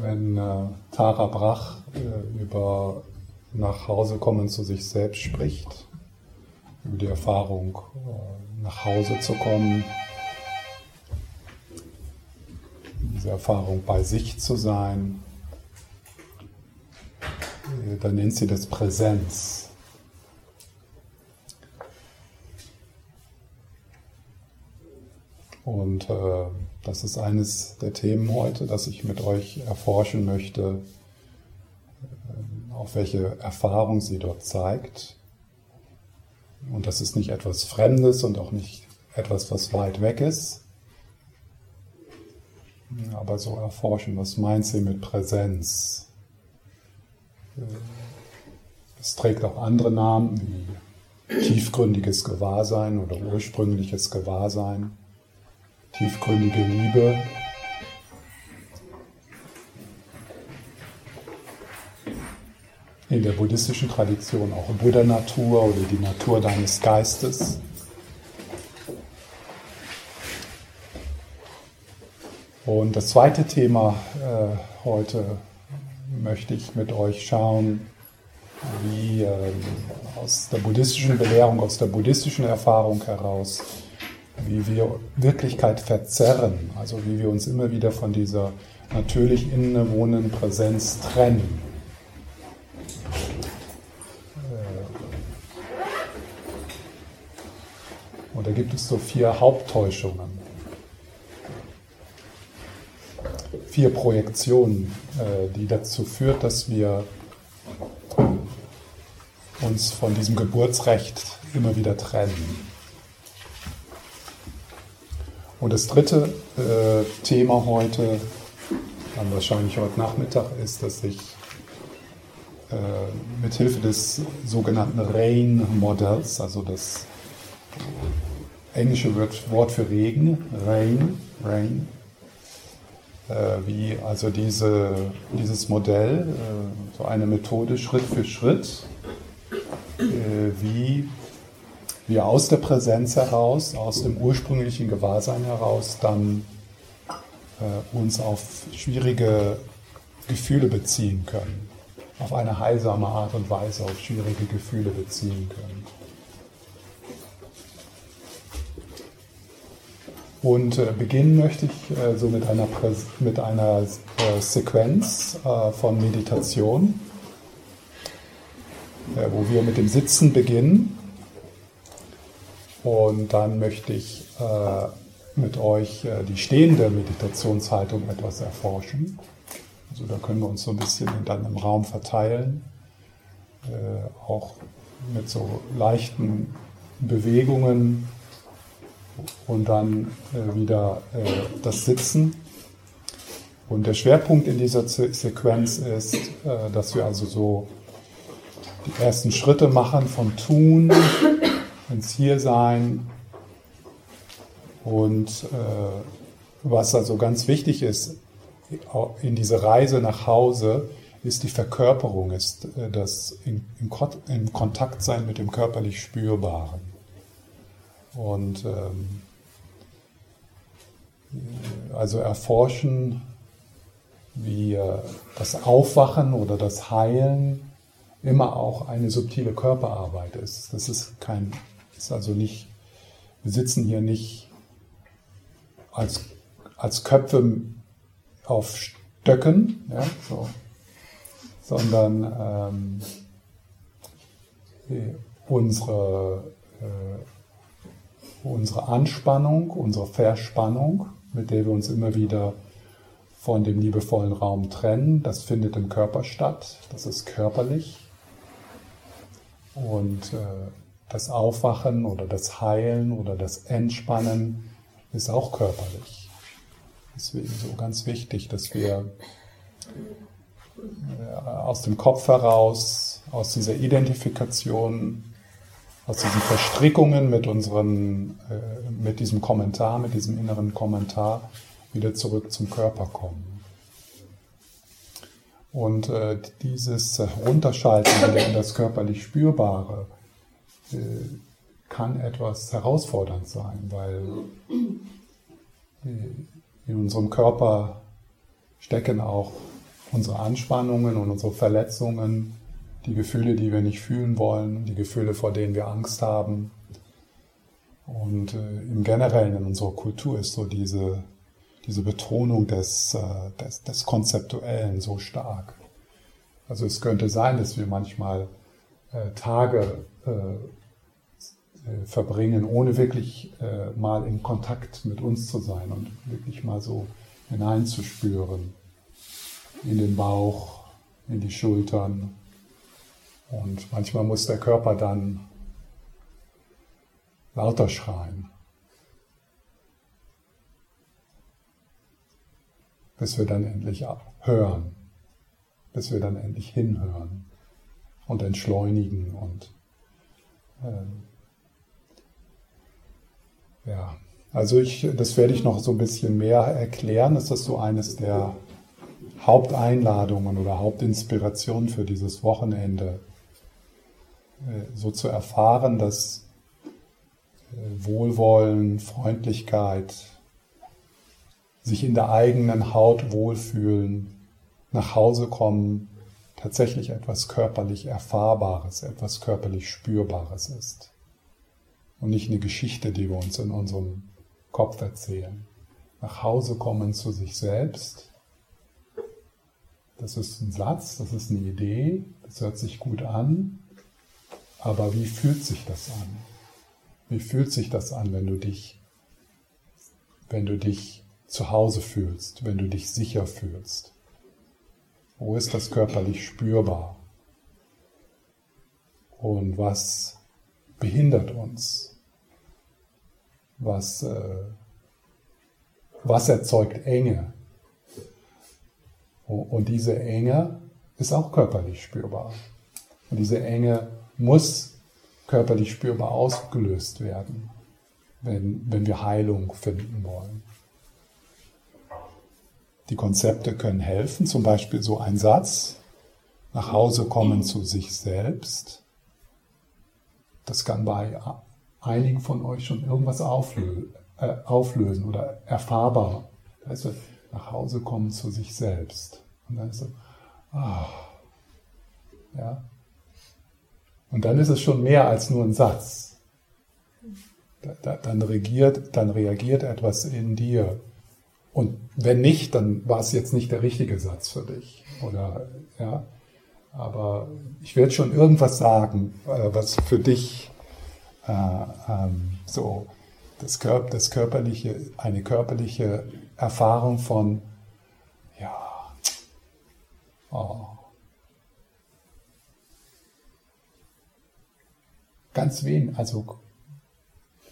wenn äh, Tara Brach äh, über nach Hause kommen zu sich selbst spricht, über die Erfahrung, äh, nach Hause zu kommen, diese Erfahrung bei sich zu sein, äh, dann nennt sie das Präsenz. Und äh, das ist eines der Themen heute, das ich mit euch erforschen möchte, äh, auf welche Erfahrung sie dort zeigt. Und das ist nicht etwas Fremdes und auch nicht etwas, was weit weg ist. Aber so erforschen, was meint sie mit Präsenz? Äh, es trägt auch andere Namen wie tiefgründiges Gewahrsein oder ursprüngliches Gewahrsein tiefgründige Liebe. In der buddhistischen Tradition auch Buddha-Natur oder die Natur deines Geistes. Und das zweite Thema äh, heute möchte ich mit euch schauen, wie äh, aus der buddhistischen Belehrung, aus der buddhistischen Erfahrung heraus wie wir Wirklichkeit verzerren, also wie wir uns immer wieder von dieser natürlich innewohnenden Präsenz trennen. Äh, und da gibt es so vier Haupttäuschungen, vier Projektionen, äh, die dazu führt, dass wir uns von diesem Geburtsrecht immer wieder trennen. Und das dritte äh, Thema heute, dann wahrscheinlich heute Nachmittag, ist, dass ich äh, mit Hilfe des sogenannten RAIN-Modells, also das englische Wort für Regen, Rain, Rain, äh, wie also diese, dieses Modell, äh, so eine Methode Schritt für Schritt, äh, wie wir aus der Präsenz heraus, aus dem ursprünglichen Gewahrsein heraus, dann äh, uns auf schwierige Gefühle beziehen können, auf eine heilsame Art und Weise auf schwierige Gefühle beziehen können. Und äh, beginnen möchte ich äh, so mit einer, Präs mit einer äh, Sequenz äh, von Meditation, äh, wo wir mit dem Sitzen beginnen und dann möchte ich äh, mit euch äh, die stehende Meditationshaltung etwas erforschen. Also da können wir uns so ein bisschen dann im Raum verteilen, äh, auch mit so leichten Bewegungen und dann wieder das Sitzen. Und der Schwerpunkt in dieser Sequenz ist, dass wir also so die ersten Schritte machen vom Tun ins Hiersein. Und äh, was also ganz wichtig ist in dieser Reise nach Hause, ist die Verkörperung, ist äh, das in, in, in, Kontakt sein mit dem körperlich Spürbaren. Und ähm, also erforschen, wie äh, das Aufwachen oder das Heilen immer auch eine subtile Körperarbeit ist. Das ist kein ist also nicht, wir sitzen hier nicht als, als Köpfe auf Stöcken, ja, so, sondern ähm, unsere, äh, unsere Anspannung, unsere Verspannung, mit der wir uns immer wieder von dem liebevollen Raum trennen, das findet im Körper statt, das ist körperlich. Und äh, das Aufwachen oder das Heilen oder das Entspannen ist auch körperlich. Deswegen so ganz wichtig, dass wir äh, aus dem Kopf heraus, aus dieser Identifikation, aus diesen Verstrickungen mit unseren, äh, mit diesem Kommentar, mit diesem inneren Kommentar wieder zurück zum Körper kommen. Und äh, dieses Runterschalten in das körperlich Spürbare, kann etwas herausfordernd sein, weil in unserem Körper stecken auch unsere Anspannungen und unsere Verletzungen, die Gefühle, die wir nicht fühlen wollen, die Gefühle, vor denen wir Angst haben. Und äh, im Generellen in unserer Kultur ist so diese, diese Betonung des, äh, des, des Konzeptuellen so stark. Also es könnte sein, dass wir manchmal äh, Tage äh, äh, verbringen, ohne wirklich äh, mal in Kontakt mit uns zu sein und wirklich mal so hineinzuspüren in den Bauch, in die Schultern. Und manchmal muss der Körper dann lauter schreien, bis wir dann endlich hören, bis wir dann endlich hinhören und entschleunigen und äh, ja, also ich, das werde ich noch so ein bisschen mehr erklären. Das ist so eines der Haupteinladungen oder Hauptinspirationen für dieses Wochenende, äh, so zu erfahren, dass äh, Wohlwollen, Freundlichkeit, sich in der eigenen Haut wohlfühlen, nach Hause kommen, tatsächlich etwas körperlich Erfahrbares, etwas körperlich Spürbares ist und nicht eine Geschichte, die wir uns in unserem Kopf erzählen. Nach Hause kommen zu sich selbst. Das ist ein Satz, das ist eine Idee, das hört sich gut an, aber wie fühlt sich das an? Wie fühlt sich das an, wenn du dich, wenn du dich zu Hause fühlst, wenn du dich sicher fühlst? Wo ist das körperlich spürbar? Und was behindert uns? Was, äh, was erzeugt Enge. Und diese Enge ist auch körperlich spürbar. Und diese Enge muss körperlich spürbar ausgelöst werden, wenn, wenn wir Heilung finden wollen. Die Konzepte können helfen, zum Beispiel so ein Satz, nach Hause kommen zu sich selbst. Das kann bei einigen von euch schon irgendwas auflösen, äh, auflösen oder erfahrbar. Da ist so, nach Hause kommen zu sich selbst. Und dann ist so, ah, ja. Und dann ist es schon mehr als nur ein Satz. Da, da, dann, regiert, dann reagiert etwas in dir. Und wenn nicht, dann war es jetzt nicht der richtige Satz für dich. Oder, ja. Aber ich werde schon irgendwas sagen, äh, was für dich äh, ähm, so das, Körper, das körperliche, eine körperliche Erfahrung von, ja, oh, ganz wenig, also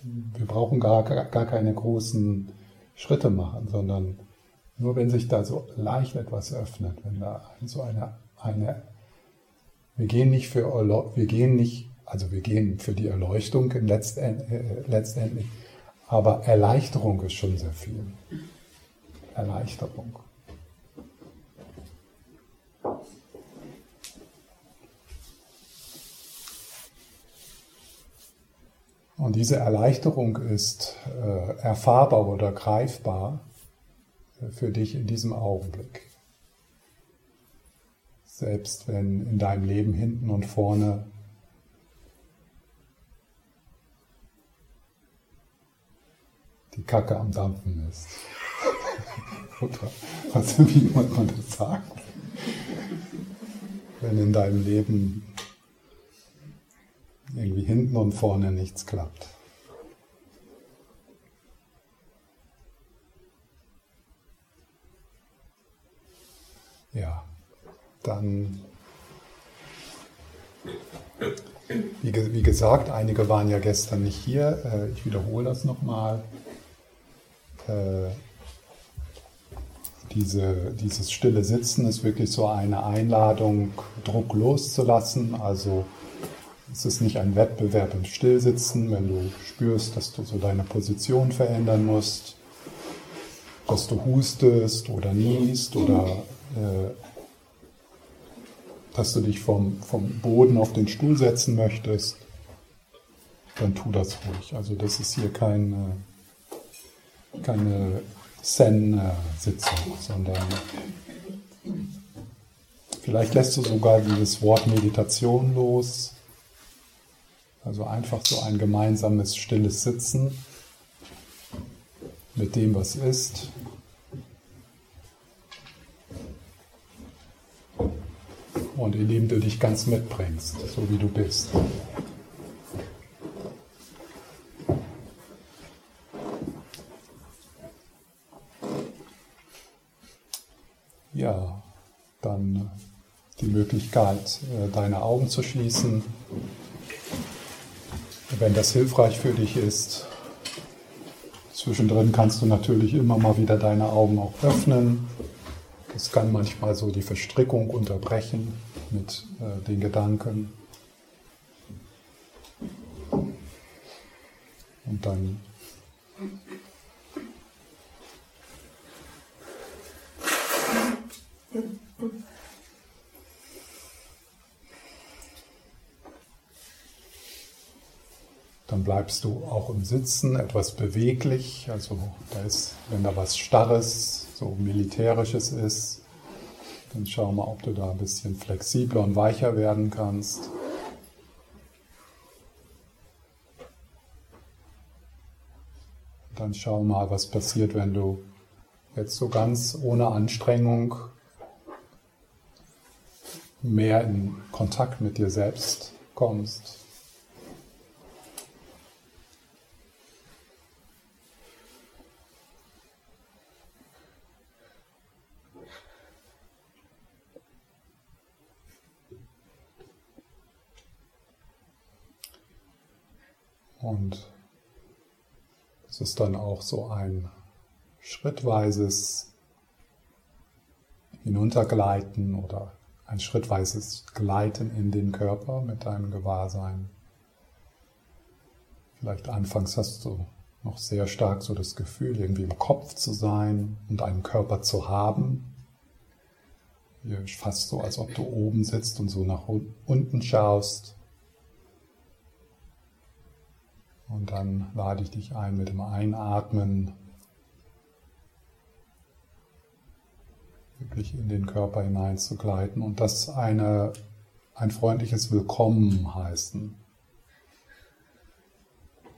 wir brauchen gar, gar keine großen Schritte machen, sondern nur wenn sich da so leicht etwas öffnet, wenn da so eine, eine wir gehen nicht für, wir gehen nicht also wir gehen für die Erleuchtung äh, letztendlich, aber Erleichterung ist schon sehr viel. Erleichterung. Und diese Erleichterung ist äh, erfahrbar oder greifbar äh, für dich in diesem Augenblick. Selbst wenn in deinem Leben hinten und vorne die Kacke am Dampfen ist. Oder was, wie man das sagt. Wenn in deinem Leben irgendwie hinten und vorne nichts klappt. Ja, dann, wie, gesagt, einige waren ja gestern nicht hier. Äh, ich wiederhole das nochmal. Äh, diese, dieses stille Sitzen ist wirklich so eine Einladung, Druck loszulassen. Also es ist nicht ein Wettbewerb im Stillsitzen, wenn du spürst, dass du so deine Position verändern musst, dass du hustest oder niest oder äh, dass du dich vom, vom Boden auf den Stuhl setzen möchtest, dann tu das ruhig. Also das ist hier kein keine Zen-Sitzung, sondern Vielleicht lässt du sogar dieses Wort Meditation los. Also einfach so ein gemeinsames stilles Sitzen mit dem, was ist. Und indem du dich ganz mitbringst, so wie du bist. Ja, dann die Möglichkeit, äh, deine Augen zu schließen. Wenn das hilfreich für dich ist, zwischendrin kannst du natürlich immer mal wieder deine Augen auch öffnen. Das kann manchmal so die Verstrickung unterbrechen mit äh, den Gedanken. Und dann Dann bleibst du auch im Sitzen etwas beweglich. Also da ist, wenn da was Starres, so Militärisches ist, dann schau mal, ob du da ein bisschen flexibler und weicher werden kannst. Dann schau mal, was passiert, wenn du jetzt so ganz ohne Anstrengung mehr in Kontakt mit dir selbst kommst. Und es ist dann auch so ein schrittweises Hinuntergleiten oder ein schrittweises Gleiten in den Körper mit deinem Gewahrsein. Vielleicht anfangs hast du noch sehr stark so das Gefühl, irgendwie im Kopf zu sein und einen Körper zu haben. Hier fast so, als ob du oben sitzt und so nach unten schaust. Und dann lade ich dich ein, mit dem Einatmen wirklich in den Körper hineinzugleiten und das eine, ein freundliches Willkommen heißen.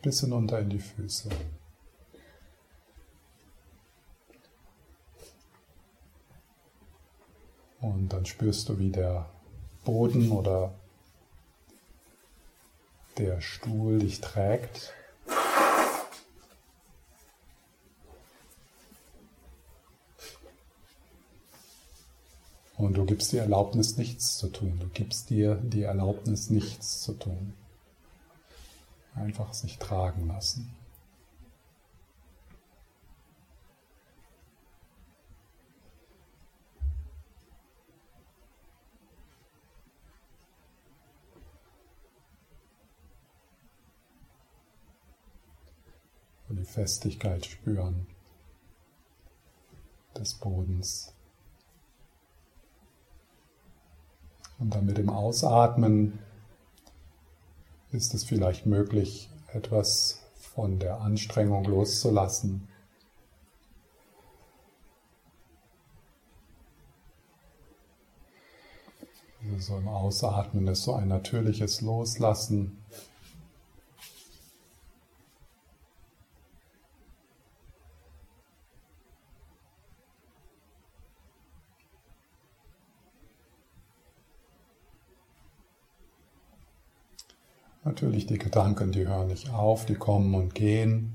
Bis hinunter in die Füße. Und dann spürst du, wie der Boden oder der Stuhl dich trägt. Und du gibst dir Erlaubnis, nichts zu tun. Du gibst dir die Erlaubnis, nichts zu tun. Einfach sich tragen lassen. Und die Festigkeit spüren des Bodens. Und dann mit dem Ausatmen ist es vielleicht möglich, etwas von der Anstrengung loszulassen. Also so im Ausatmen ist so ein natürliches Loslassen Natürlich die Gedanken, die hören nicht auf, die kommen und gehen,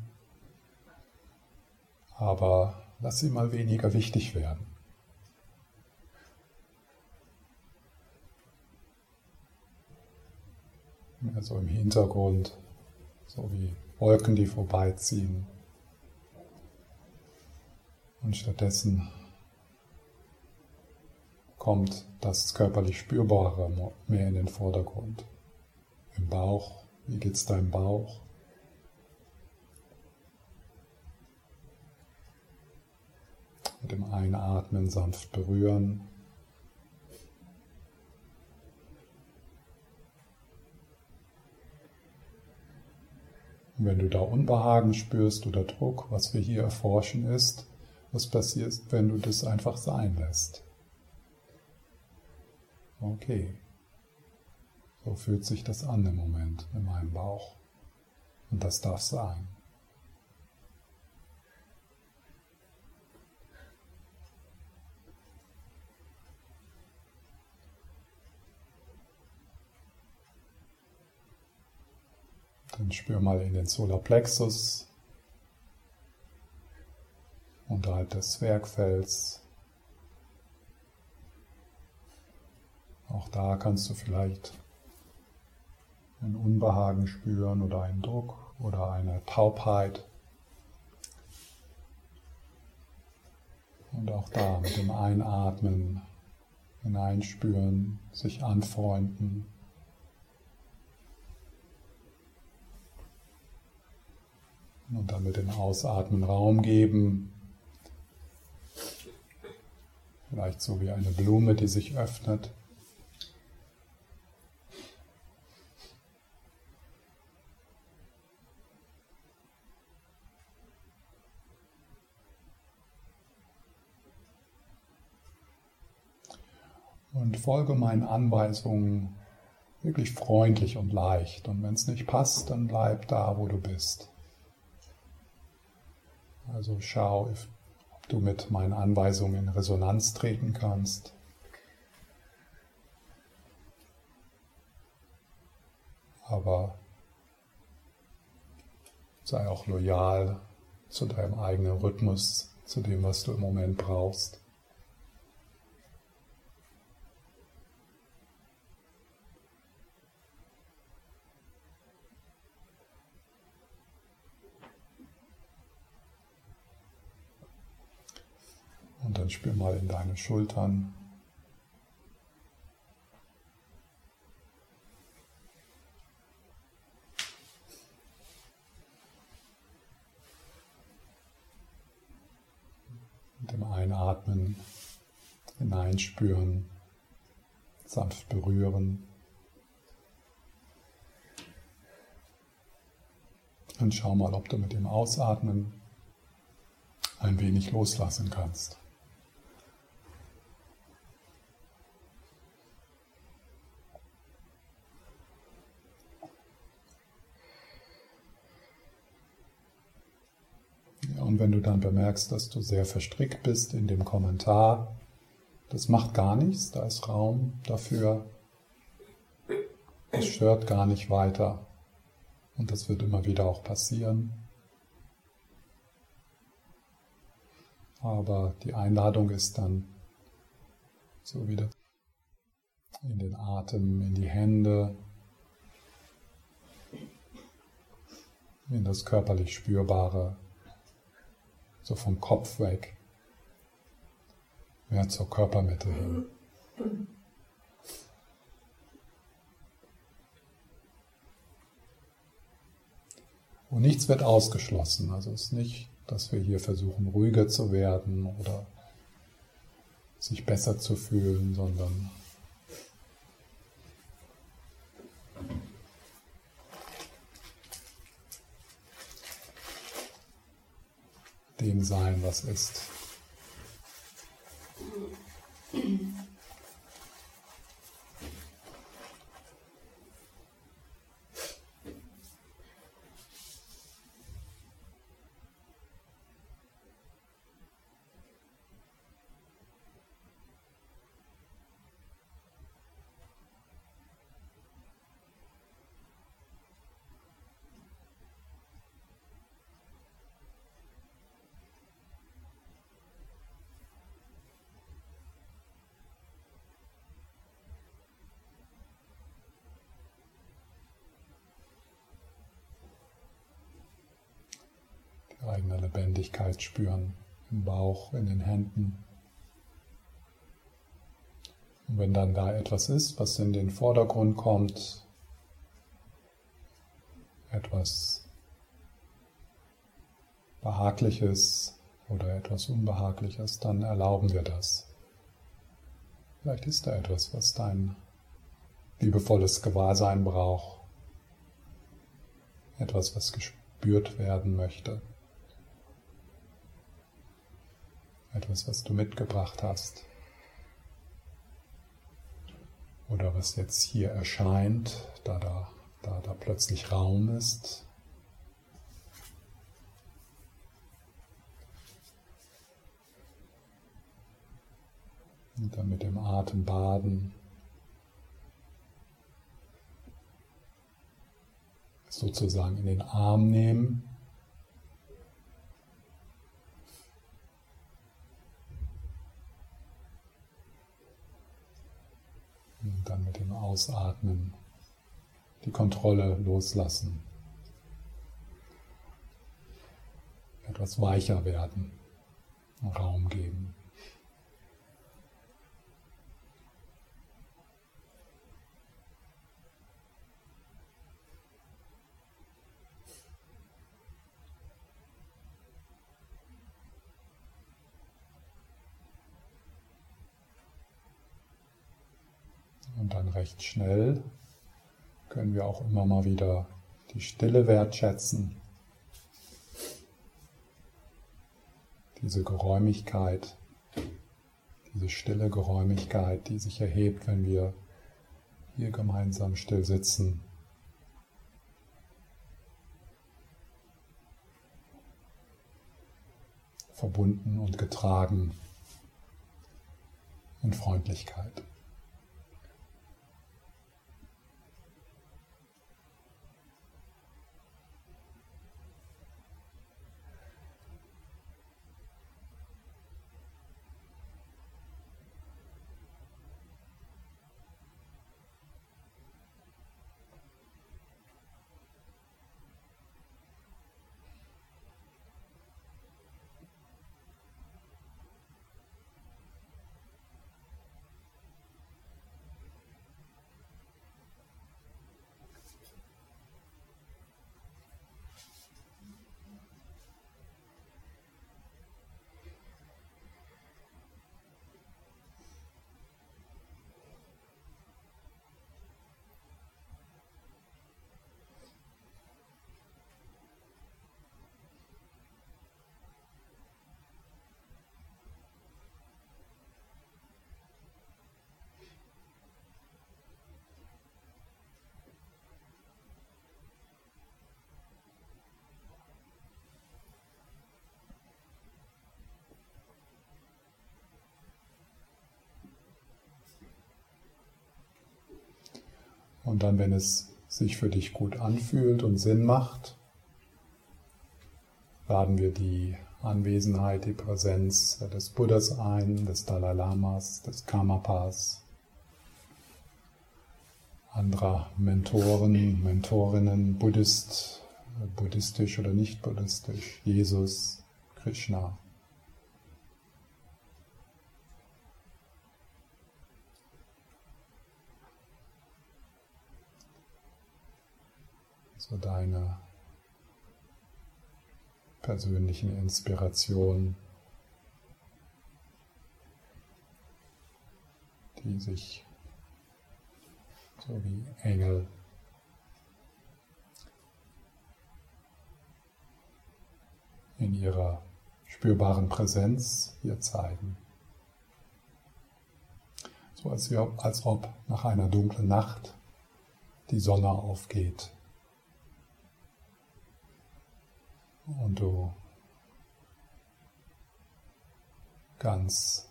aber lass sie mal weniger wichtig werden. Also im Hintergrund, so wie Wolken, die vorbeiziehen. Und stattdessen kommt das körperlich Spürbare mehr in den Vordergrund im Bauch. Wie geht's deinem Bauch? Mit dem Einatmen sanft berühren. Und wenn du da Unbehagen spürst oder Druck, was wir hier erforschen ist, was passiert, wenn du das einfach sein lässt. okay, so fühlt sich das an im Moment in meinem Bauch. Und das darf sein. Dann spür mal in den Solarplexus unterhalb des Zwergfells. Auch da kannst du vielleicht ein Unbehagen spüren oder einen Druck oder eine Taubheit. Und auch da mit dem Einatmen hineinspüren, sich anfreunden. Und dann mit dem Ausatmen Raum geben. Vielleicht so wie eine Blume, die sich öffnet. Und folge meinen Anweisungen wirklich freundlich und leicht. Und wenn es nicht passt, dann bleib da, wo du bist. Also schau, ob du mit meinen Anweisungen in Resonanz treten kannst. Aber sei auch loyal zu deinem eigenen Rhythmus, zu dem, was du im Moment brauchst. Dann spür mal in deine Schultern. Mit dem Einatmen hineinspüren, sanft berühren. Und schau mal, ob du mit dem Ausatmen ein wenig loslassen kannst. Und wenn du dann bemerkst, dass du sehr verstrickt bist in dem Kommentar, das macht gar nichts, da ist Raum dafür. Es stört gar nicht weiter. Und das wird immer wieder auch passieren. Aber die Einladung ist dann so wieder in den Atem, in die Hände, in das körperlich Spürbare so vom Kopf weg, mehr zur Körpermitte hin. Und nichts wird ausgeschlossen. Also es ist nicht, dass wir hier versuchen, ruhiger zu werden oder sich besser zu fühlen, sondern dem sein, was ist. eigene Lebendigkeit spüren im Bauch, in den Händen. Und wenn dann da etwas ist, was in den Vordergrund kommt, etwas Behagliches oder etwas Unbehagliches, dann erlauben wir das. Vielleicht ist da etwas, was dein liebevolles Gewahrsein braucht. Etwas, was gespürt werden möchte. Etwas, was du mitgebracht hast. oder was jetzt hier erscheint, da da, da, da plötzlich Raum ist. Und dann mit dem Atem baden. Sozusagen in den Arm nehmen. Und dann mit dem Ausatmen die Kontrolle loslassen. Etwas weicher werden, Raum geben. Und dann recht schnell können wir auch immer mal wieder die Stille wertschätzen. Diese Geräumigkeit, diese stille Geräumigkeit, die sich erhebt, wenn wir hier gemeinsam still sitzen. Verbunden und getragen in Freundlichkeit. Und dann, wenn es sich für dich gut anfühlt und Sinn macht, laden wir die Anwesenheit, die Präsenz des Buddhas ein, des Dalai Lamas, des Karmapas, anderer Mentoren, Mentorinnen, Buddhist, buddhistisch oder nicht buddhistisch, Jesus, Krishna. So deine persönlichen Inspirationen, die sich so wie Engel in ihrer spürbaren Präsenz hier zeigen. So als, als ob nach einer dunklen Nacht die Sonne aufgeht und du ganz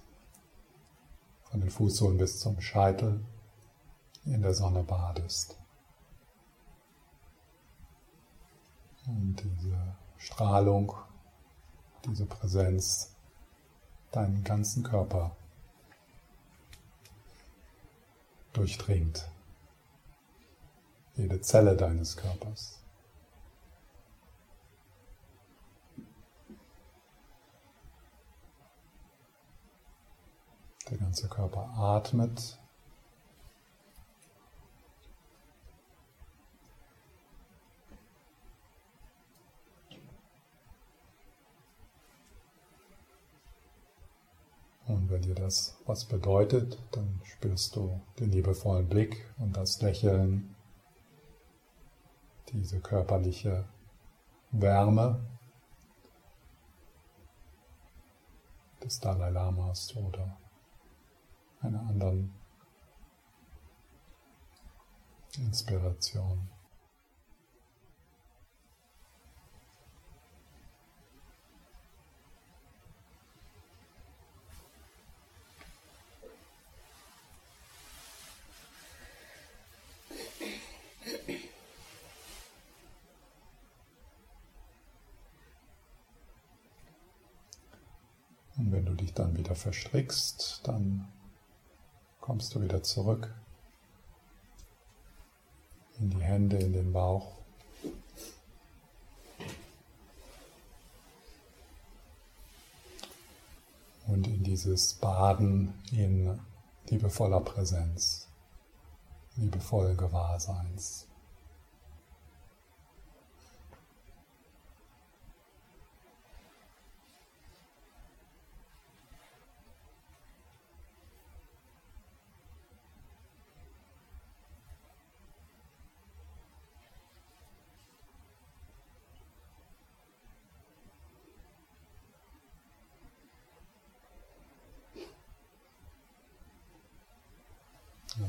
von den Fußsohlen bis zum Scheitel in der Sonne badest. Und diese Strahlung, diese Präsenz deinen ganzen Körper durchdringt. Jede Zelle deines Körpers. Der ganze Körper atmet. Und wenn dir das was bedeutet, dann spürst du den liebevollen Blick und das Lächeln, diese körperliche Wärme des Dalai Lamas oder einer anderen Inspiration. Und wenn du dich dann wieder verstrickst, dann kommst du wieder zurück in die Hände, in den Bauch. Und in dieses Baden in liebevoller Präsenz, liebevollen Gewahrseins.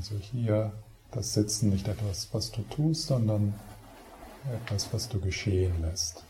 Also hier das Sitzen nicht etwas, was du tust, sondern etwas, was du geschehen lässt.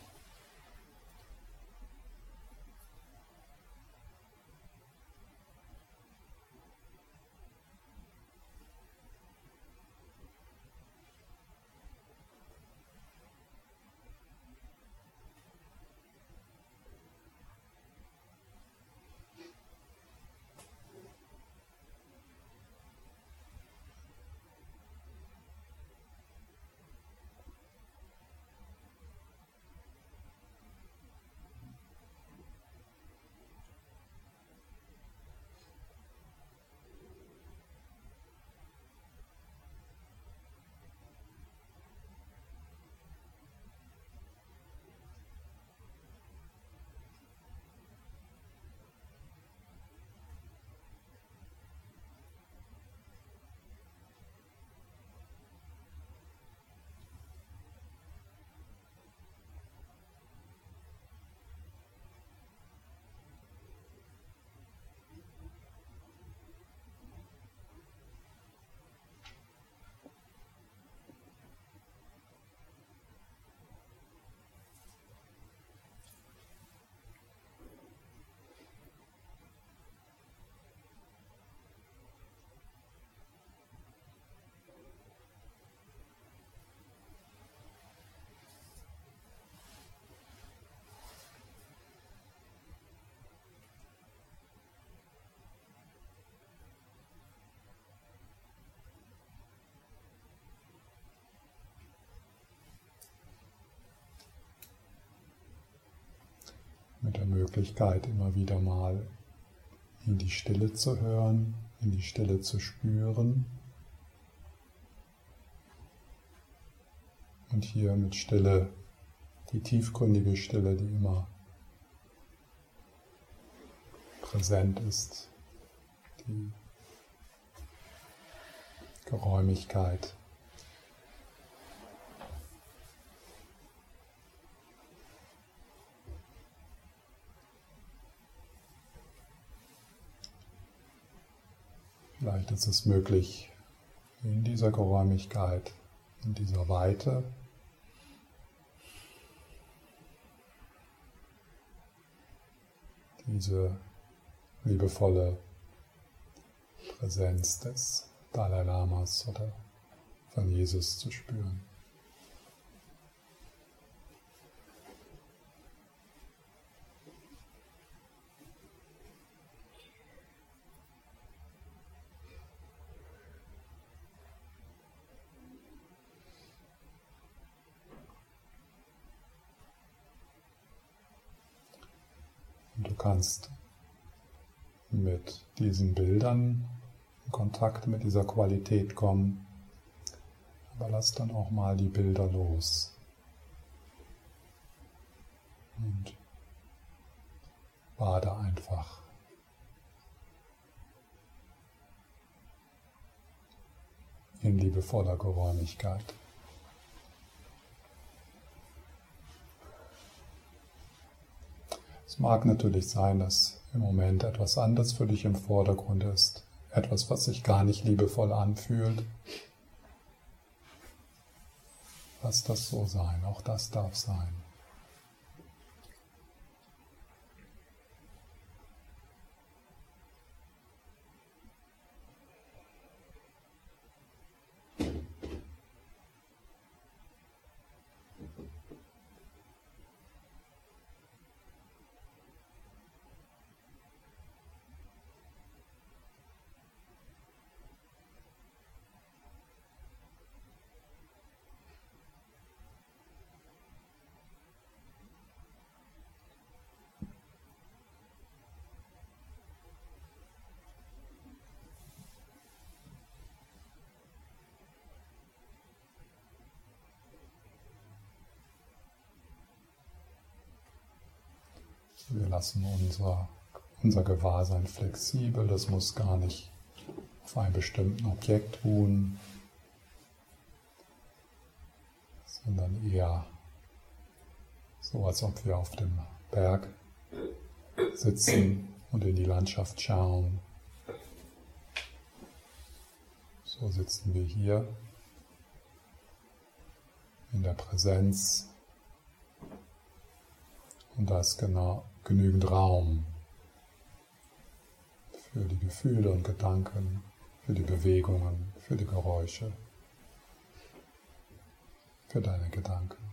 Mit der Möglichkeit, immer wieder mal in die Stille zu hören, in die Stille zu spüren. Und hier mit Stille, die tiefgründige Stille, die immer präsent ist, die Geräumigkeit. Vielleicht ist es möglich, in dieser Geräumigkeit, in dieser Weite, diese liebevolle Präsenz des Dalai Lamas oder von Jesus zu spüren. Kannst mit diesen Bildern in Kontakt mit dieser Qualität kommen. Aber lass dann auch mal die Bilder los. Und bade einfach. In liebevoller Geräumigkeit. Es mag natürlich sein, dass im Moment etwas anderes für dich im Vordergrund ist, etwas, was sich gar nicht liebevoll anfühlt. Lass das so sein, auch das darf sein. Lassen unser, unser Gewahrsein flexibel, das muss gar nicht auf einem bestimmten Objekt ruhen, sondern eher so, als ob wir auf dem Berg sitzen und in die Landschaft schauen. So sitzen wir hier in der Präsenz und da ist genau genügend Raum für die Gefühle und Gedanken, für die Bewegungen, für die Geräusche, für deine Gedanken.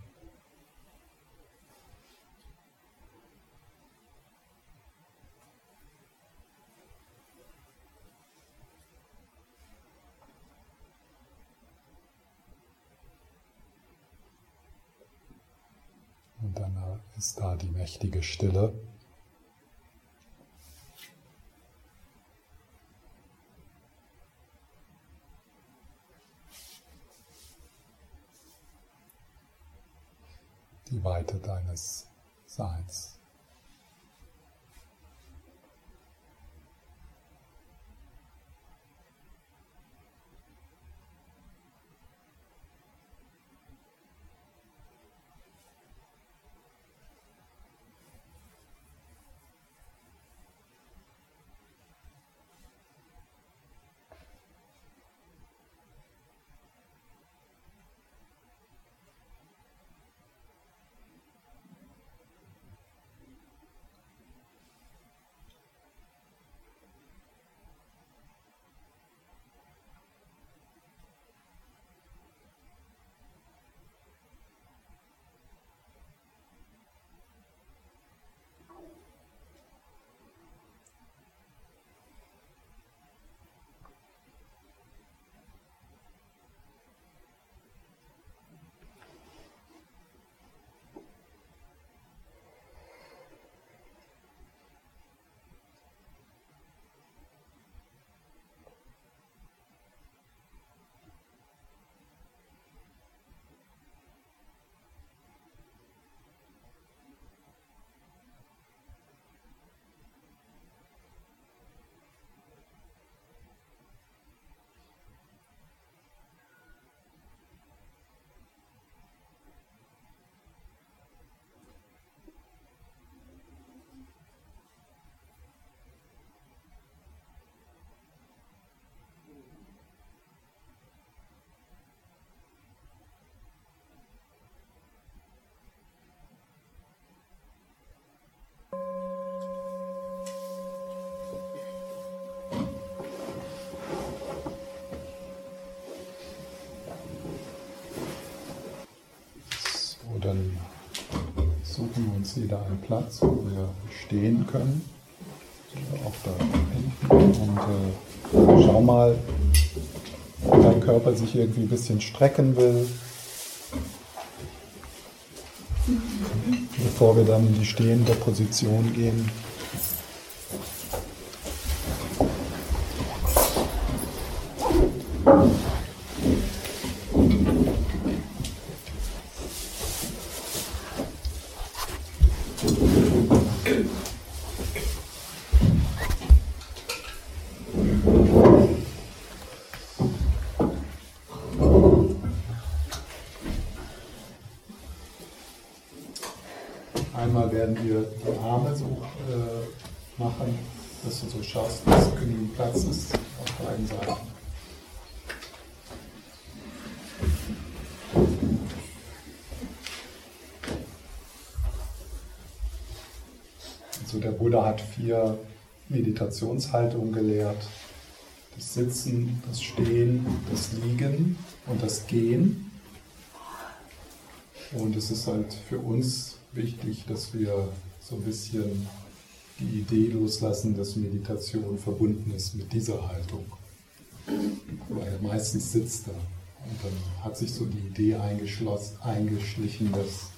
Und dann ist da die mächtige Stille. Die Weite deines Seins. uns jeder einen Platz, wo wir stehen können. Auch da hinten. Und äh, schau mal, ob dein Körper sich irgendwie ein bisschen strecken will. Bevor wir dann in die stehende Position gehen. Meditationshaltungen gelehrt. Das Sitzen, das Stehen, das Liegen und das Gehen. Und es ist halt für uns wichtig, dass wir so ein bisschen die Idee loslassen, dass Meditation verbunden ist mit dieser Haltung. Weil meistens sitzt er. Und dann hat sich so die Idee eingeschlichen, dass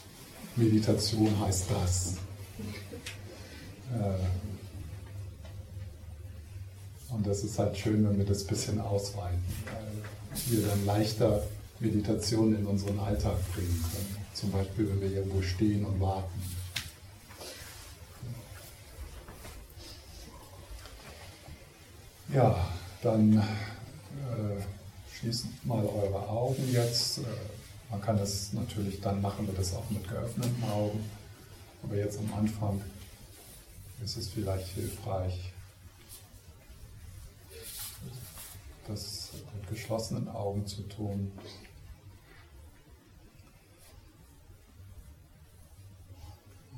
Meditation heißt das. Äh, und das ist halt schön, wenn wir das ein bisschen ausweiten, weil wir dann leichter Meditation in unseren Alltag bringen können. Zum Beispiel, wenn wir irgendwo stehen und warten. Ja, dann äh, schließt mal eure Augen jetzt. Äh, man kann das natürlich, dann machen wir das auch mit geöffneten Augen. Aber jetzt am Anfang ist es vielleicht hilfreich, das mit geschlossenen Augen zu tun.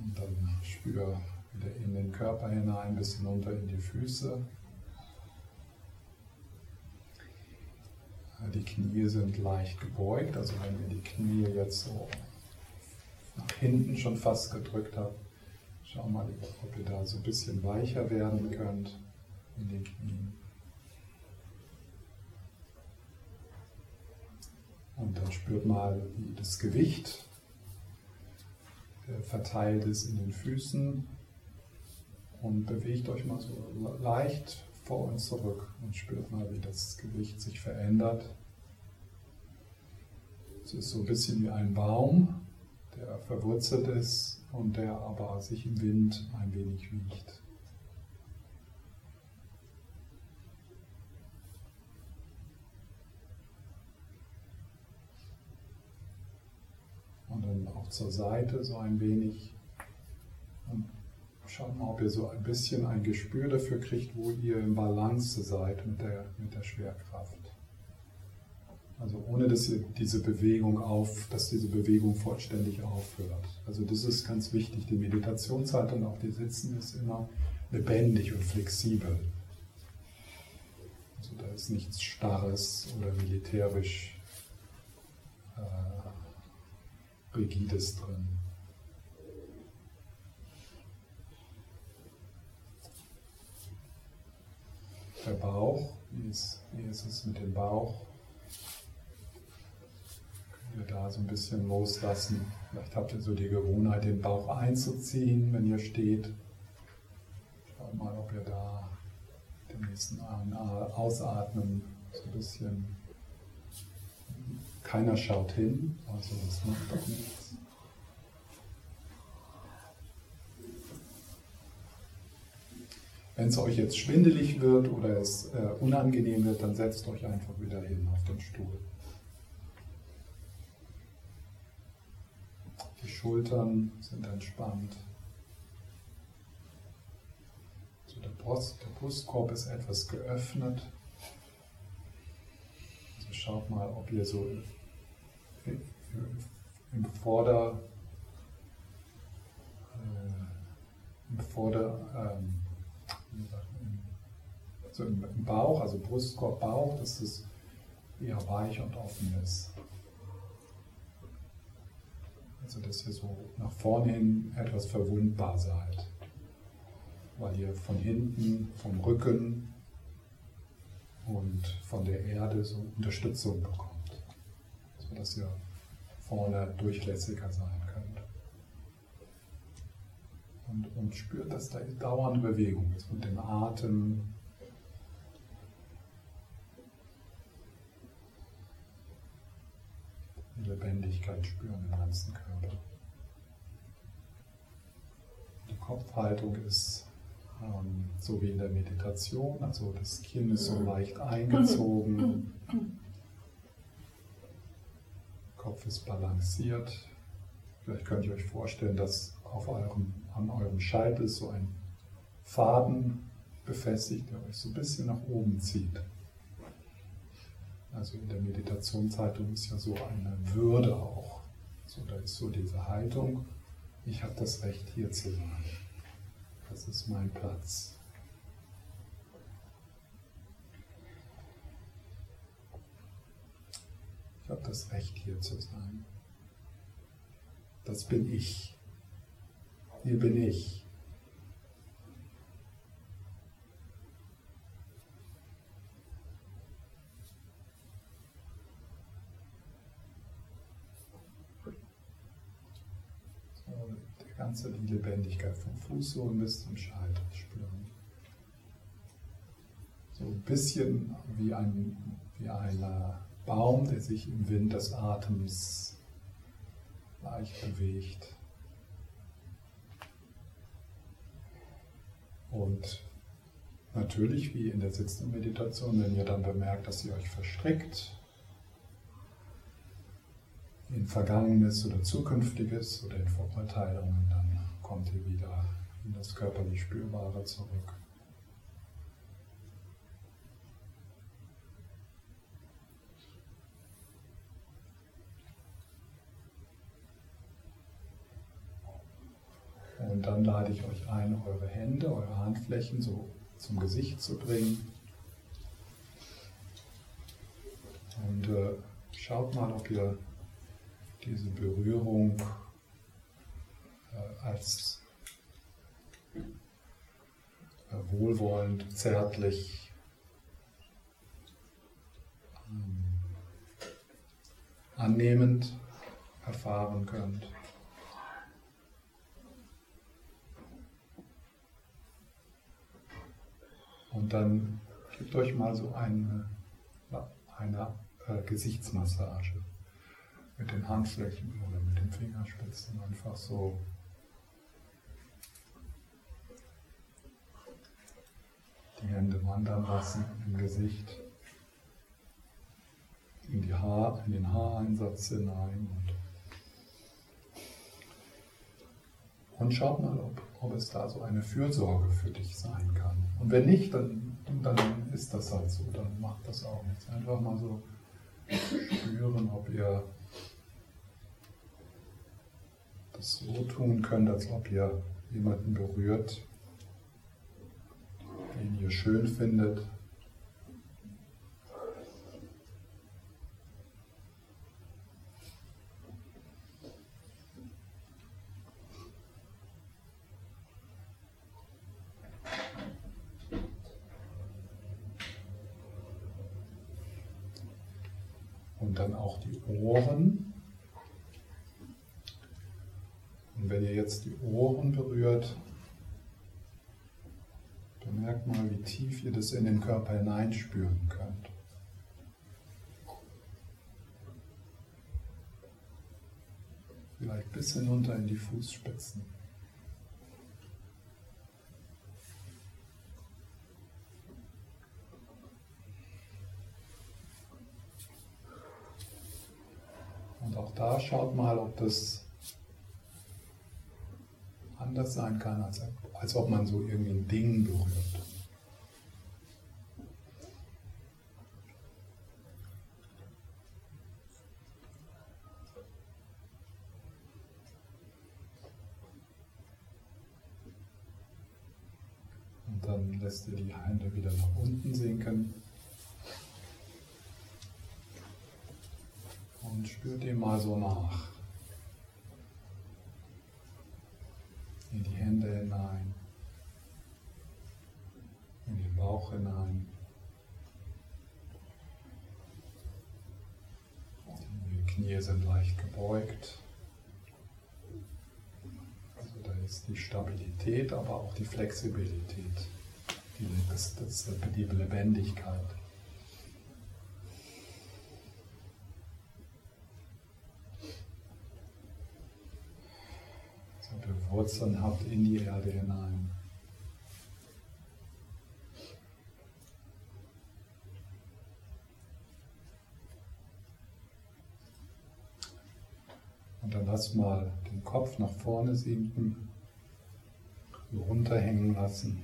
Und dann spür wieder in den Körper hinein, bis hinunter in die Füße. Die Knie sind leicht gebeugt, also wenn ihr die Knie jetzt so nach hinten schon fast gedrückt habt, schau mal, ob ihr da so ein bisschen weicher werden könnt in den Knien. Und dann spürt mal, wie das Gewicht verteilt ist in den Füßen und bewegt euch mal so leicht vor und zurück und spürt mal, wie das Gewicht sich verändert. Es ist so ein bisschen wie ein Baum, der verwurzelt ist und der aber sich im Wind ein wenig wiegt. Und dann auch zur Seite so ein wenig. Und schaut mal, ob ihr so ein bisschen ein Gespür dafür kriegt, wo ihr im Balance seid mit der, mit der Schwerkraft. Also ohne dass ihr diese Bewegung auf, dass diese Bewegung vollständig aufhört. Also das ist ganz wichtig. Die Meditationshaltung, auch die Sitzen, ist immer lebendig und flexibel. Also da ist nichts Starres oder militärisch äh, Rigides drin. Der Bauch, wie ist, wie ist es mit dem Bauch? ihr da so ein bisschen loslassen. Vielleicht habt ihr so die Gewohnheit, den Bauch einzuziehen, wenn ihr steht. Schaut mal, ob ihr da den nächsten Ausatmen so ein bisschen. Keiner schaut hin, also das macht doch nichts. Wenn es euch jetzt schwindelig wird oder es äh, unangenehm wird, dann setzt euch einfach wieder hin auf den Stuhl. Schultern sind entspannt. So der, Brust, der Brustkorb ist etwas geöffnet. Also schaut mal, ob ihr so im Vorder, äh, im Vorder, ähm, also im, Bauch, also Brustkorb, Bauch, dass es eher weich und offen ist. Also dass ihr so nach vorne hin etwas verwundbar seid, weil ihr von hinten, vom Rücken und von der Erde so Unterstützung bekommt, sodass ihr vorne durchlässiger sein könnt. Und, und spürt, dass da dauernde Bewegung ist mit dem Atem, Lebendigkeit spüren im ganzen Körper. Die Kopfhaltung ist ähm, so wie in der Meditation, also das Kinn ist so leicht eingezogen, Kopf ist balanciert. Vielleicht könnt ihr euch vorstellen, dass auf eurem, an eurem Scheitel so ein Faden befestigt, der euch so ein bisschen nach oben zieht. Also in der Meditationshaltung ist ja so eine Würde auch. So, da ist so diese Haltung, ich habe das Recht hier zu sein. das ist mein Platz. Ich habe das Recht hier zu sein. Das bin ich. Hier bin ich. ganze die Lebendigkeit vom Fußsohlen bis zum Scheitel spüren. So ein bisschen wie ein, wie ein Baum, der sich im Wind des Atems leicht bewegt. Und natürlich, wie in der sitzenden Meditation, wenn ihr dann bemerkt, dass ihr euch verstrickt, in Vergangenes oder Zukünftiges oder in Verurteilungen, dann kommt ihr wieder in das körperlich Spürbare zurück. Dann lade ich euch ein, eure Hände, eure Handflächen so zum Gesicht zu bringen. Und äh, schaut mal, ob ihr diese Berührung äh, als äh, wohlwollend, zärtlich, ähm, annehmend erfahren könnt. Und dann gebt euch mal so eine, eine äh, Gesichtsmassage mit den Handflächen oder mit den Fingerspitzen einfach so. Die Hände wandern lassen im Gesicht, in, die Haar, in den Haareinsatz hinein und, und schaut mal, ob, ob es da so eine Fürsorge für dich sein kann. Und wenn nicht, dann, dann ist das halt so, dann macht das auch nichts. Einfach mal so spüren, ob ihr das so tun könnt, als ob ihr jemanden berührt, den ihr schön findet. Und dann auch die Ohren. Und wenn ihr jetzt die Ohren berührt, bemerkt mal, wie tief ihr das in den Körper hineinspüren könnt. Vielleicht bis hinunter in die Fußspitzen. Und auch da schaut mal, ob das anders sein kann, als, als ob man so irgendwie ein Ding berührt. Und dann lässt ihr die Hände wieder nach unten sinken. Und spürt ihr mal so nach. in die Hände hinein, in den Bauch hinein. Die Knie sind leicht gebeugt. Also da ist die Stabilität, aber auch die Flexibilität, das, das, die Lebendigkeit. Wurzeln habt in die Erde hinein. Und dann lass mal den Kopf nach vorne sinken, runterhängen lassen.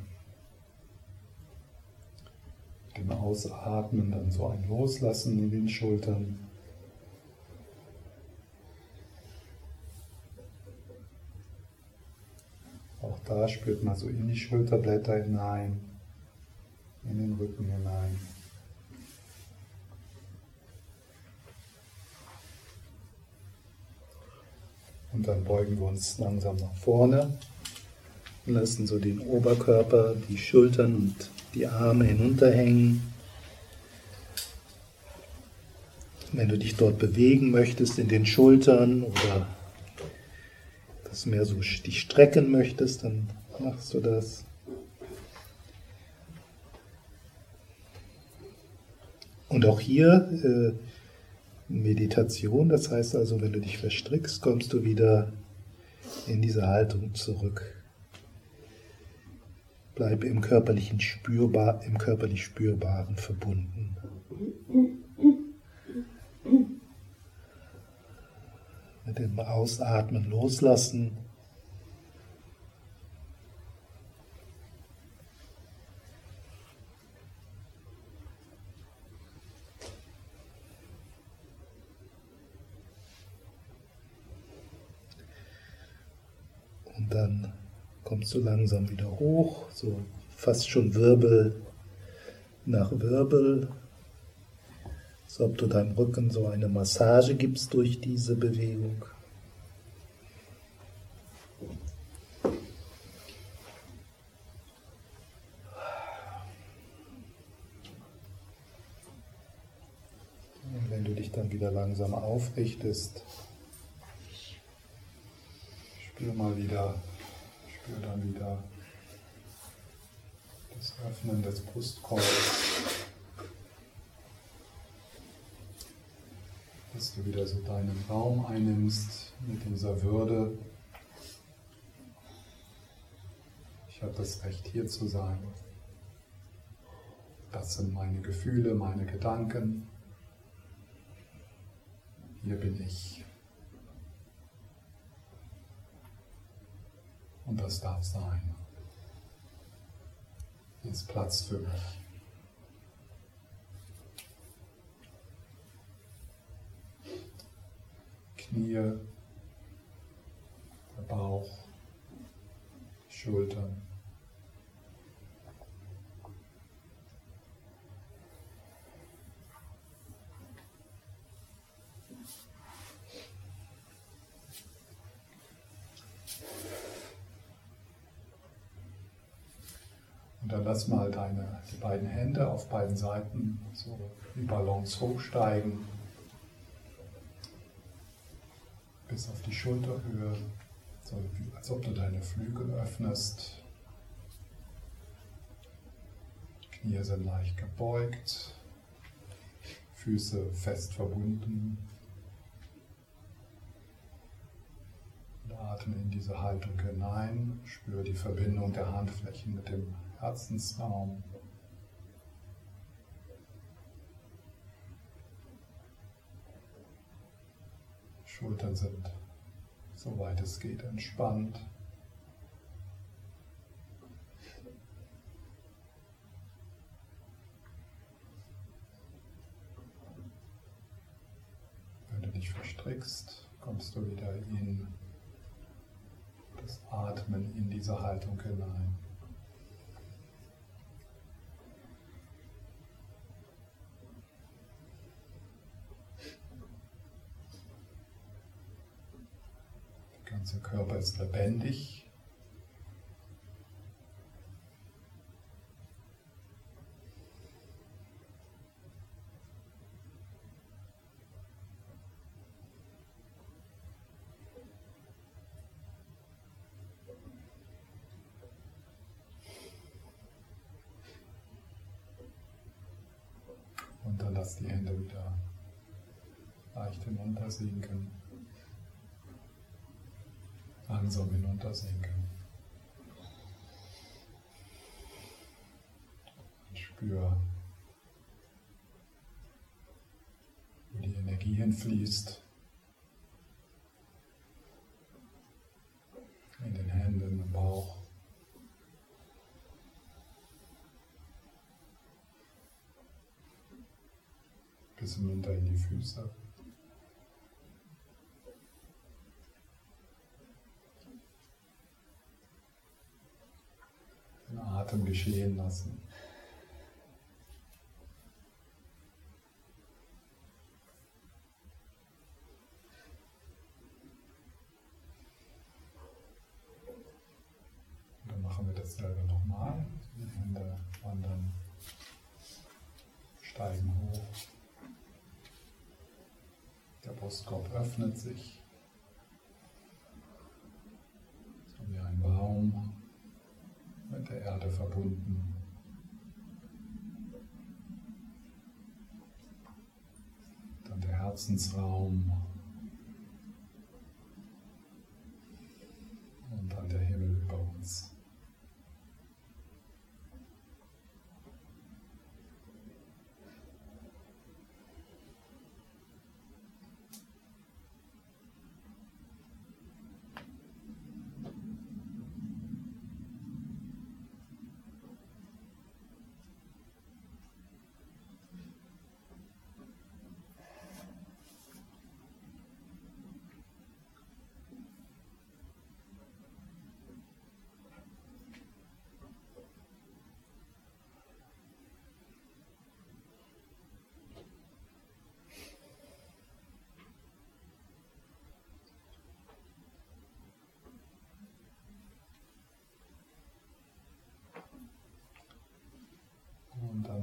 Dem Ausatmen dann so ein Loslassen in den Schultern. Auch da spürt man so in die Schulterblätter hinein, in den Rücken hinein. Und dann beugen wir uns langsam nach vorne und lassen so den Oberkörper, die Schultern und die Arme hinunterhängen. Wenn du dich dort bewegen möchtest in den Schultern oder das mehr so dich strecken möchtest, dann machst du das. Und auch hier äh, Meditation, das heißt also, wenn du dich verstrickst, kommst du wieder in diese Haltung zurück. Bleibe im körperlichen spürbar, im körperlich spürbaren verbunden. Mit dem Ausatmen loslassen dann kommst du langsam wieder hoch, so fast schon Wirbel nach Wirbel, als ob du deinem Rücken so eine Massage gibst durch diese Bewegung. Und wenn du dich dann wieder langsam aufrichtest, spür mal wieder Spür dann wieder das Öffnen des Brustkorbs. Dass du wieder so deinen Raum einnimmst mit dieser Würde. Ich habe das Recht hier zu sein. Das sind meine Gefühle, meine Gedanken. Hier bin ich. Und das darf sein. Hier ist Platz für mich. Knie, der Bauch, Schultern. Dann lass mal deine die beiden Hände auf beiden Seiten so wie Ballons hochsteigen. Bis auf die Schulterhöhe, so als ob du deine Flügel öffnest. Knie sind leicht gebeugt, Füße fest verbunden. Und atme in diese Haltung hinein, spüre die Verbindung der Handflächen mit dem Herzensraum. Schultern sind, soweit es geht, entspannt. Wenn du dich verstrickst, kommst du wieder in das Atmen in diese Haltung hinein. Ganze Körper ist lebendig. Und dann lass die Hände wieder leicht hinuntersinken langsam hinuntersinken. Und spür, wo die Energie hinfließt. In den Händen, im Bauch. Bis hinunter in die Füße. Atem geschehen lassen. Dann machen wir dasselbe nochmal. Die Hände wandern, steigen hoch. Der Brustkorb öffnet sich. So wie ein Baum mit der Erde verbunden. Dann der Herzensraum. Und dann der Himmel über uns.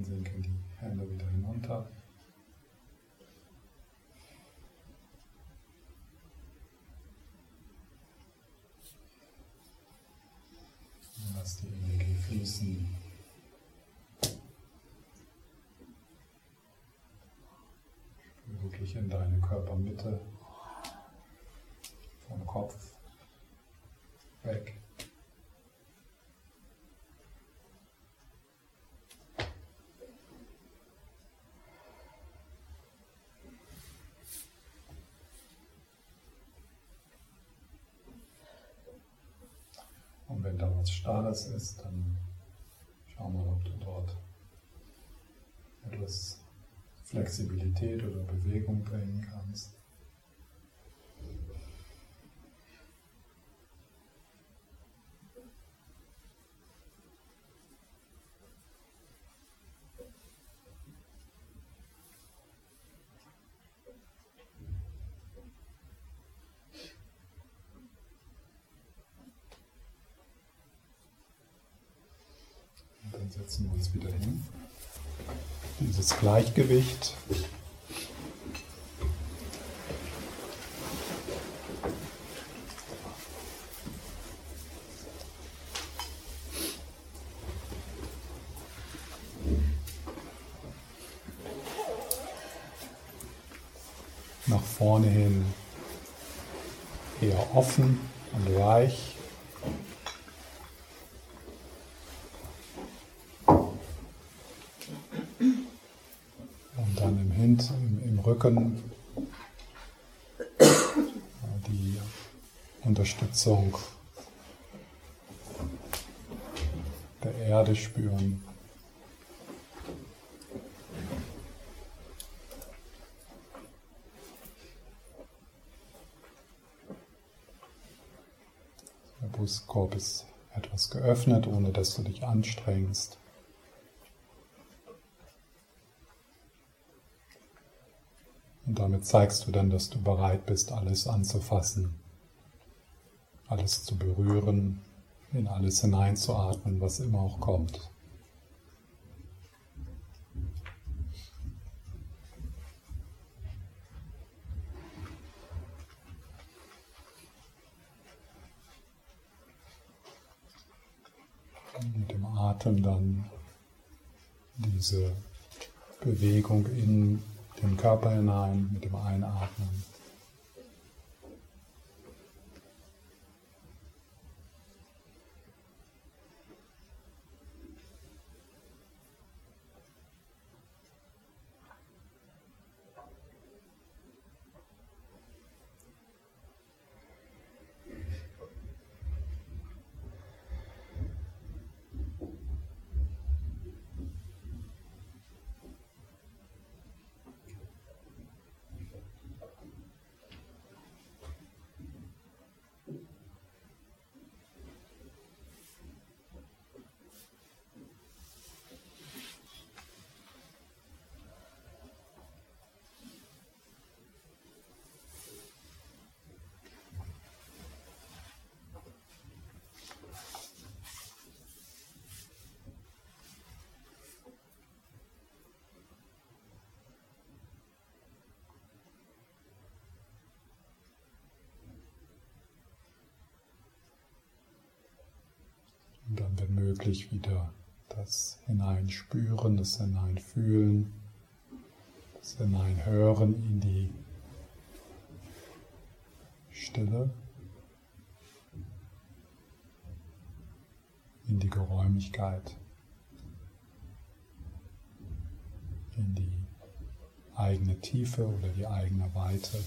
Sinken die Hände wieder hinunter. Lass die Energie fließen. Wirklich in deine Körpermitte, vom Kopf weg. Und wenn da was ist, dann schau mal, ob du dort etwas Flexibilität oder Bewegung bringen kannst. Und dann setzen wir uns wieder hin. Dieses Gleichgewicht. Nach vorne hin eher offen und weich. Und dann im Hint, im, im Rücken äh, die Unterstützung der Erde spüren. Der Brustkorb ist etwas geöffnet, ohne dass du dich anstrengst. Und damit zeigst du dann, dass du bereit bist, alles anzufassen, alles zu berühren, in alles hineinzuatmen, was immer auch kommt. Mit dem Atem dann diese Bewegung in den Körper hinein mit dem Einatmen. Möglich wieder das Hineinspüren, das Hineinfühlen, das Hineinhören in die Stille, in die Geräumigkeit, in die eigene Tiefe oder die eigene Weite.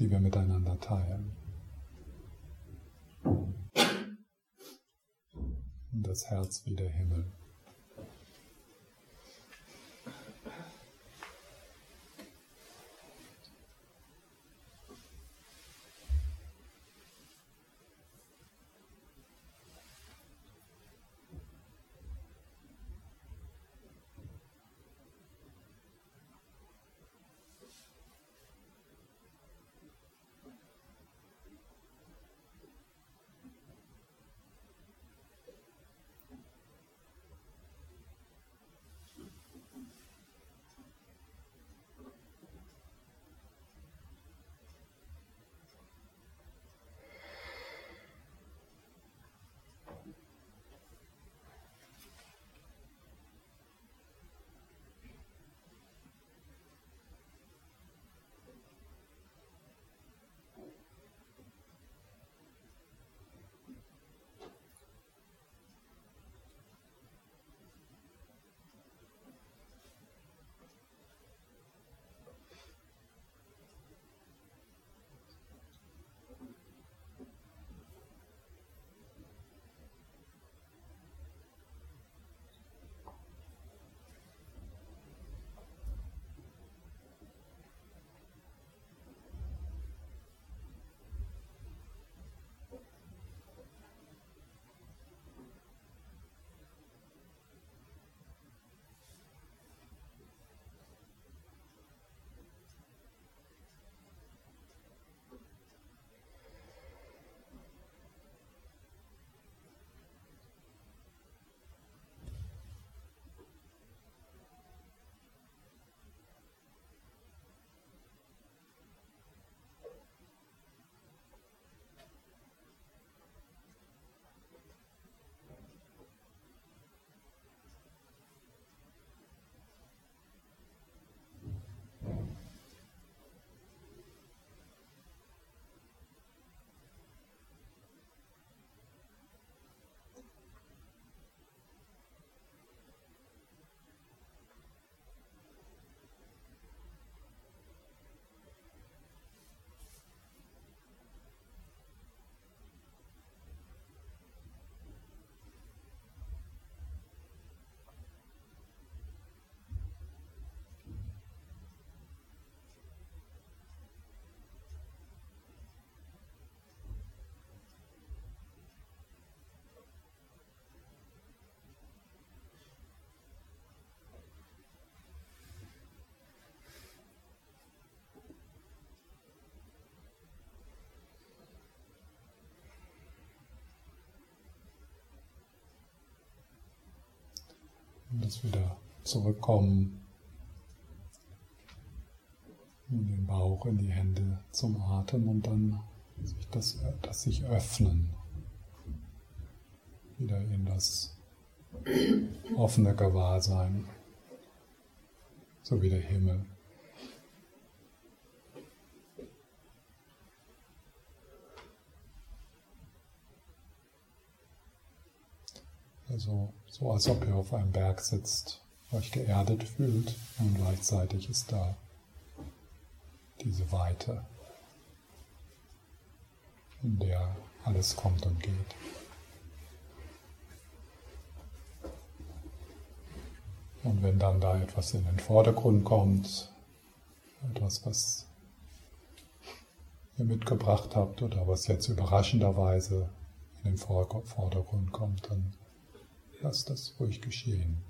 die wir miteinander teilen. Und Herz wie der Himmel. Das wieder zurückkommen in den Bauch, in die Hände zum Atem und dann sich das, das sich öffnen. Wieder in das offene Gewahrsein, so wie der Himmel. Also so als ob ihr auf einem Berg sitzt, euch geerdet fühlt und gleichzeitig ist da diese Weite, in der alles kommt und geht. Und wenn dann da etwas in den Vordergrund kommt, etwas, was ihr mitgebracht habt oder was jetzt überraschenderweise in den Vordergrund kommt, dann Lass das ruhig geschehen.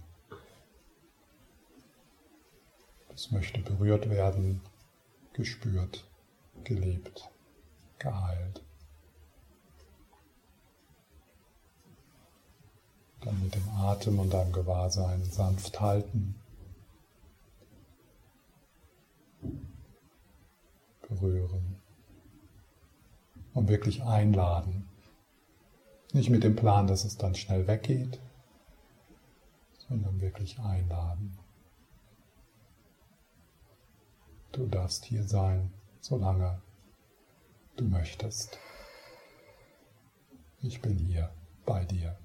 Es möchte berührt werden, gespürt, gelebt, geheilt. dann mit dem Atem und deinem Gewahrsein sanft halten. Berühren. Und wirklich einladen. Nicht mit dem Plan, dass es dann schnell weggeht, sondern wirklich einladen. Du darfst hier sein, solange du möchtest. Ich bin hier bei dir.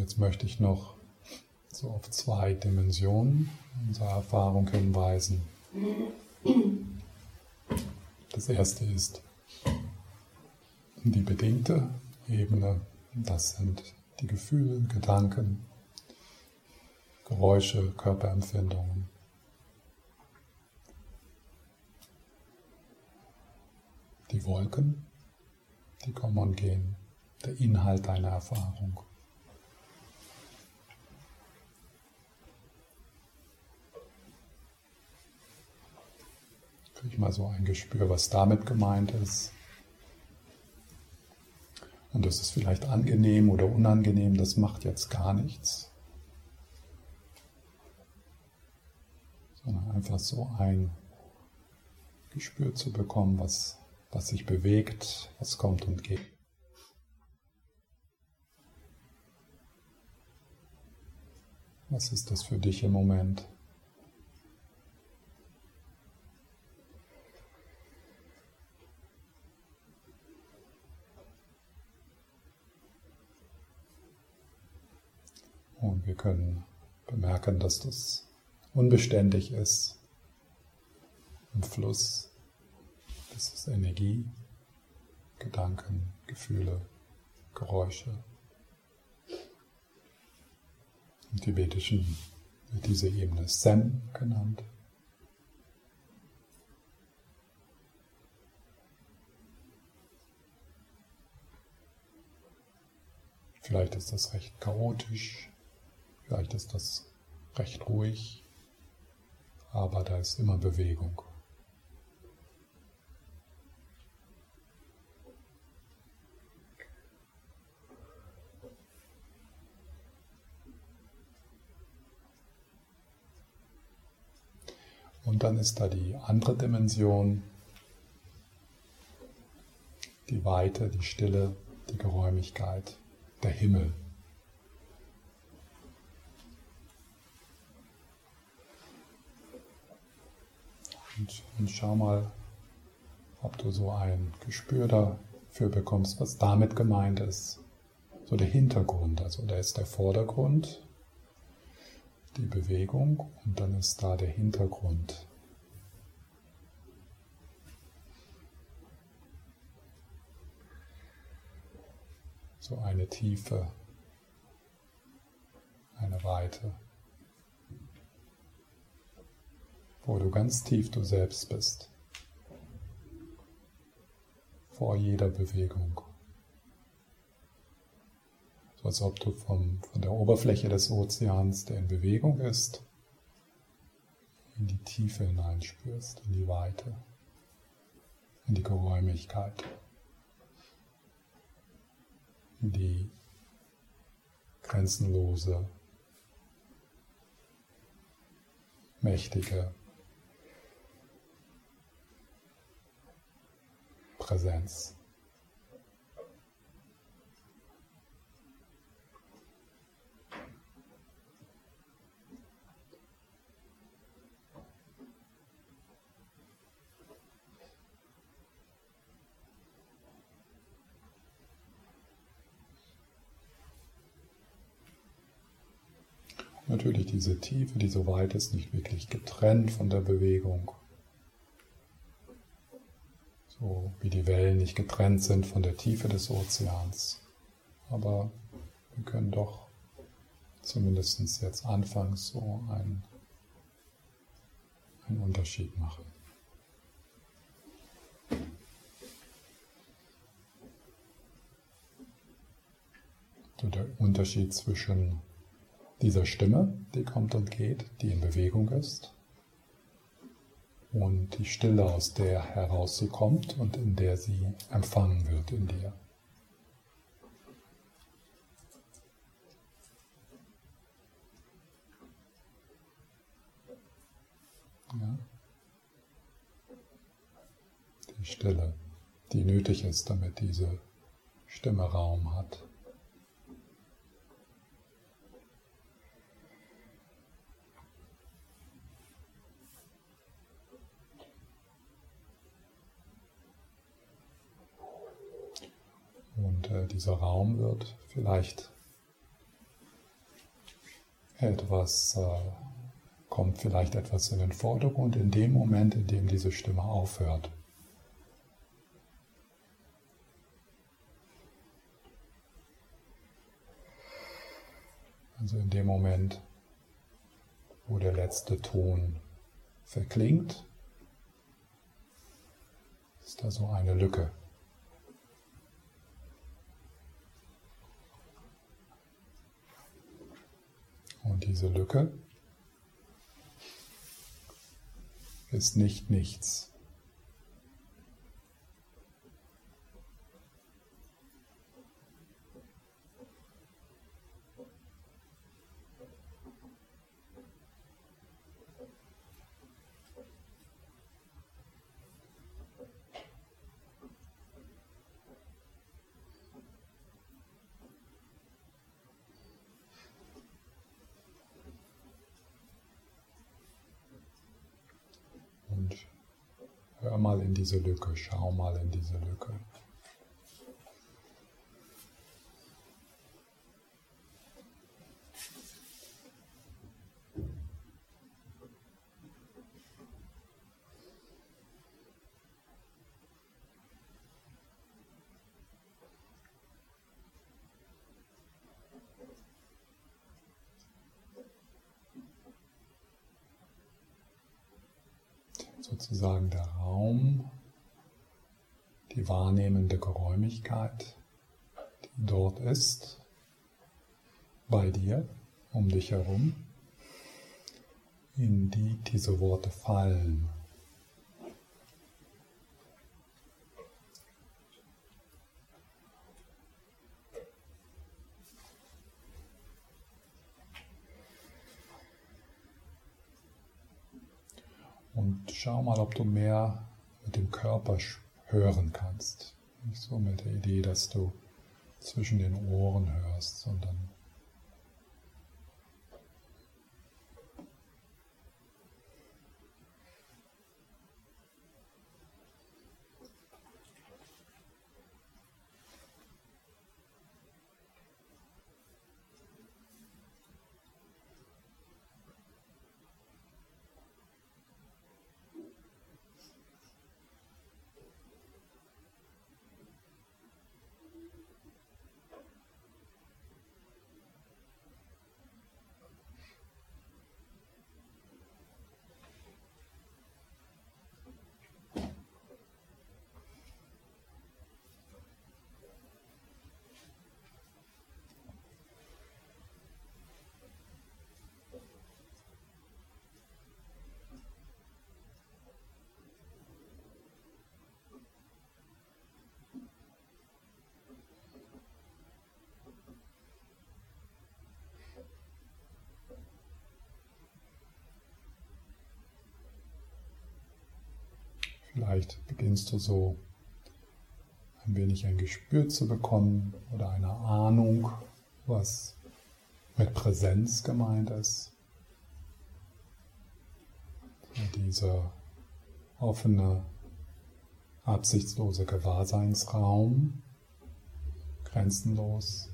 Jetzt möchte ich noch so auf zwei Dimensionen unserer Erfahrung hinweisen. Das erste ist die bedingte Ebene. Das sind die Gefühle, Gedanken, Geräusche, Körperempfindungen. Die Wolken, die kommen und gehen, der Inhalt deiner Erfahrung. Kriege ich mal so ein Gespür, was damit gemeint ist. Und das ist vielleicht angenehm oder unangenehm, das macht jetzt gar nichts. Sondern einfach so ein Gespür zu bekommen, was, was sich bewegt, was kommt und geht. Was ist das für dich im Moment? Und wir können bemerken, dass das unbeständig ist. Im Fluss. Das ist Energie, Gedanken, Gefühle, Geräusche. Im Tibetischen wird diese Ebene Sen genannt. Vielleicht ist das recht chaotisch, Vielleicht ist das recht ruhig, aber da ist immer Bewegung. Und dann ist da die andere Dimension, die Weite, die Stille, die Geräumigkeit, der Himmel. Und, und schau mal, ob du so ein Gespür dafür bekommst, was damit gemeint ist. So der Hintergrund, also da ist der Vordergrund, die Bewegung und dann ist da der Hintergrund. So eine Tiefe, eine Weite. Wo du ganz tief du selbst bist, vor jeder Bewegung. So als ob du vom, von der Oberfläche des Ozeans, der in Bewegung ist, in die Tiefe hineinspürst, in die Weite, in die Geräumigkeit, in die grenzenlose, mächtige Präsenz. Natürlich diese Tiefe, die so weit ist, nicht wirklich getrennt von der Bewegung. So wie die Wellen nicht getrennt sind von der Tiefe des Ozeans. Aber wir können doch zumindest jetzt anfangs so einen, einen Unterschied machen. So der Unterschied zwischen dieser Stimme, die kommt und geht, die in Bewegung ist, und die Stille, aus der heraus sie kommt und in der sie empfangen wird in dir. Ja. Die Stille, die nötig ist, damit diese Stimme Raum hat. Und äh, dieser Raum wird vielleicht etwas äh, kommt vielleicht etwas in den Vordergrund in dem Moment, in dem diese Stimme aufhört. Also in dem Moment, wo der letzte Ton verklingt, ist da so eine Lücke. Und diese Lücke ist nicht nichts. Hör mal in diese Lücke, schau mal in diese Lücke. sozusagen der Raum, die wahrnehmende Geräumigkeit, die dort ist, bei dir, um dich herum, in die diese Worte fallen. Und schau mal, ob du mehr mit dem Körper hören kannst. Nicht so mit der Idee, dass du zwischen den Ohren hörst, sondern Vielleicht beginnst du so ein wenig ein Gespür zu bekommen oder eine Ahnung, was mit Präsenz gemeint ist. Dieser offene, absichtslose Gewahrseinsraum, grenzenlos.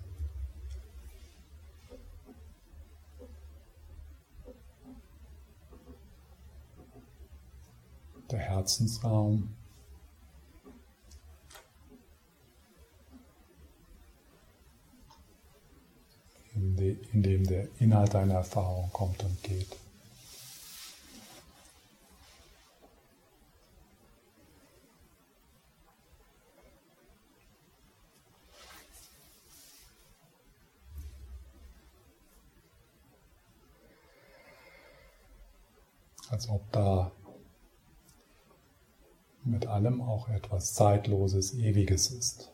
Der Herzensraum. in dem der Inhalt deiner Erfahrung kommt und geht. Als ob da mit allem auch etwas Zeitloses, Ewiges ist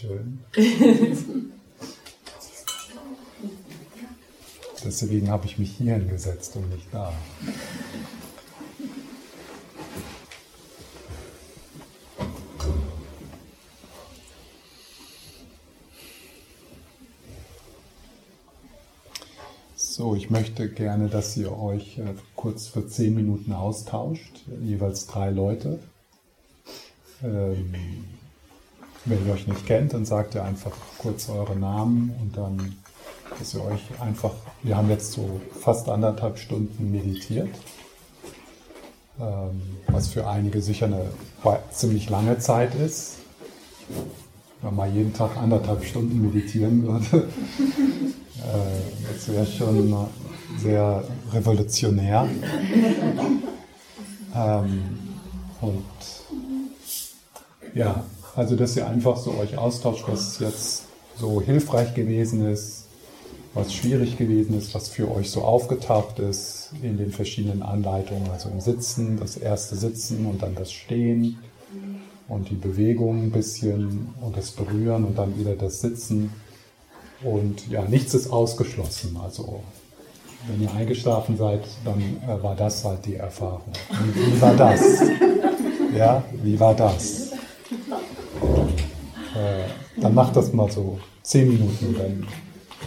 schön. Deswegen habe ich mich hier hingesetzt und nicht da. So, ich möchte gerne, dass ihr euch äh, kurz für zehn Minuten austauscht, jeweils drei Leute. Ähm, wenn ihr euch nicht kennt, dann sagt ihr einfach kurz eure Namen und dann, dass ihr euch einfach, wir haben jetzt so fast anderthalb Stunden meditiert, ähm, was für einige sicher eine ziemlich lange Zeit ist. Wenn man jeden Tag anderthalb Stunden meditieren würde, äh, das wäre schon sehr revolutionär. Ähm, und ja, also, dass ihr einfach so euch austauscht, was jetzt so hilfreich gewesen ist, was schwierig gewesen ist, was für euch so aufgetaucht ist in den verschiedenen Anleitungen, also im Sitzen, das erste Sitzen und dann das Stehen und die Bewegung ein bisschen und das Berühren und dann wieder das Sitzen. Und ja, nichts ist ausgeschlossen. Also wenn ihr eingeschlafen seid, dann äh, war das halt die Erfahrung. Und wie war das? Ja, wie war das? Äh, dann macht das mal so zehn Minuten, dann